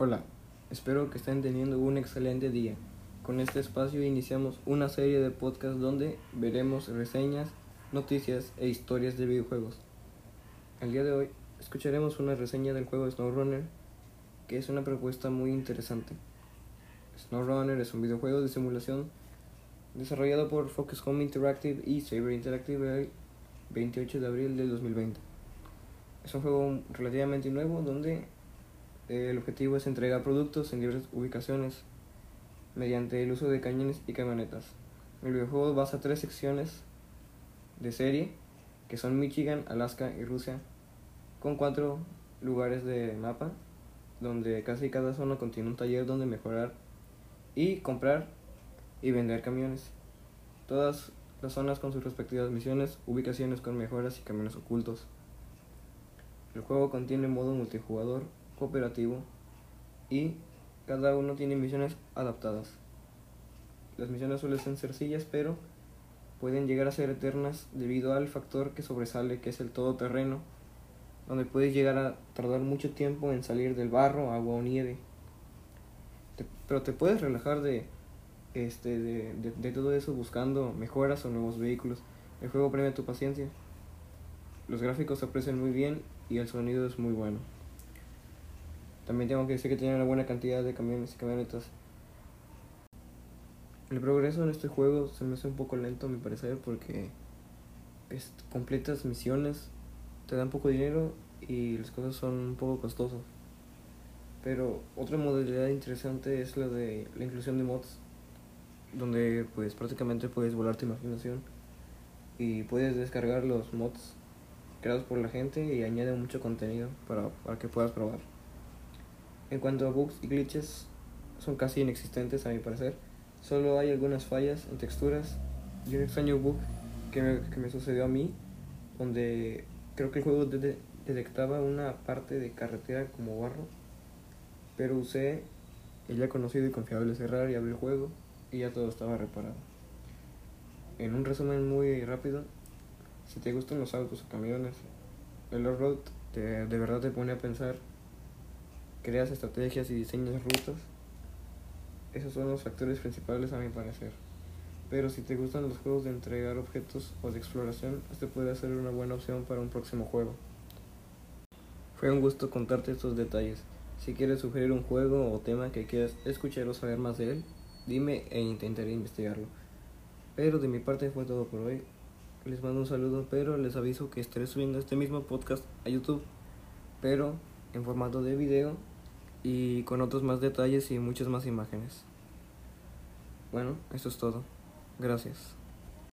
Hola, espero que estén teniendo un excelente día. Con este espacio iniciamos una serie de podcasts donde veremos reseñas, noticias e historias de videojuegos. El día de hoy escucharemos una reseña del juego SnowRunner, que es una propuesta muy interesante. SnowRunner es un videojuego de simulación desarrollado por Focus Home Interactive y Saber Interactive el 28 de abril del 2020. Es un juego relativamente nuevo donde el objetivo es entregar productos en diversas ubicaciones mediante el uso de cañones y camionetas. El videojuego basa tres secciones de serie que son Michigan, Alaska y Rusia, con cuatro lugares de mapa donde casi cada zona contiene un taller donde mejorar y comprar y vender camiones. Todas las zonas con sus respectivas misiones, ubicaciones con mejoras y camiones ocultos. El juego contiene modo multijugador, cooperativo y cada uno tiene misiones adaptadas. Las misiones suelen ser sencillas, pero pueden llegar a ser eternas debido al factor que sobresale, que es el todoterreno, donde puedes llegar a tardar mucho tiempo en salir del barro, agua o nieve. pero te puedes relajar de, este, de, de todo eso buscando mejoras o nuevos vehículos. El juego premia tu paciencia. Los gráficos se aprecian muy bien y el sonido es muy bueno. También tengo que decir que tiene una buena cantidad de camiones y camionetas. El progreso en este juego se me hace un poco lento a mi parecer porque es, completas misiones, te dan poco dinero y las cosas son un poco costosas. Pero otra modalidad interesante es la de la inclusión de mods, donde pues prácticamente puedes volar tu imaginación y puedes descargar los mods creados por la gente y añade mucho contenido para, para que puedas probar. En cuanto a bugs y glitches, son casi inexistentes a mi parecer. Solo hay algunas fallas en texturas y un extraño bug que me, que me sucedió a mí, donde creo que el juego detectaba una parte de carretera como barro, pero usé el ya conocido y confiable cerrar y abrir el juego y ya todo estaba reparado. En un resumen muy rápido, si te gustan los autos o camiones, el off-road de verdad te pone a pensar creas estrategias y diseñas rutas. Esos son los factores principales a mi parecer. Pero si te gustan los juegos de entregar objetos o de exploración, este puede ser una buena opción para un próximo juego. Fue un gusto contarte estos detalles. Si quieres sugerir un juego o tema que quieras escuchar o saber más de él, dime e intentaré investigarlo. Pero de mi parte fue todo por hoy. Les mando un saludo, pero les aviso que estaré subiendo este mismo podcast a YouTube, pero en formato de video y con otros más detalles y muchas más imágenes. Bueno, eso es todo. Gracias.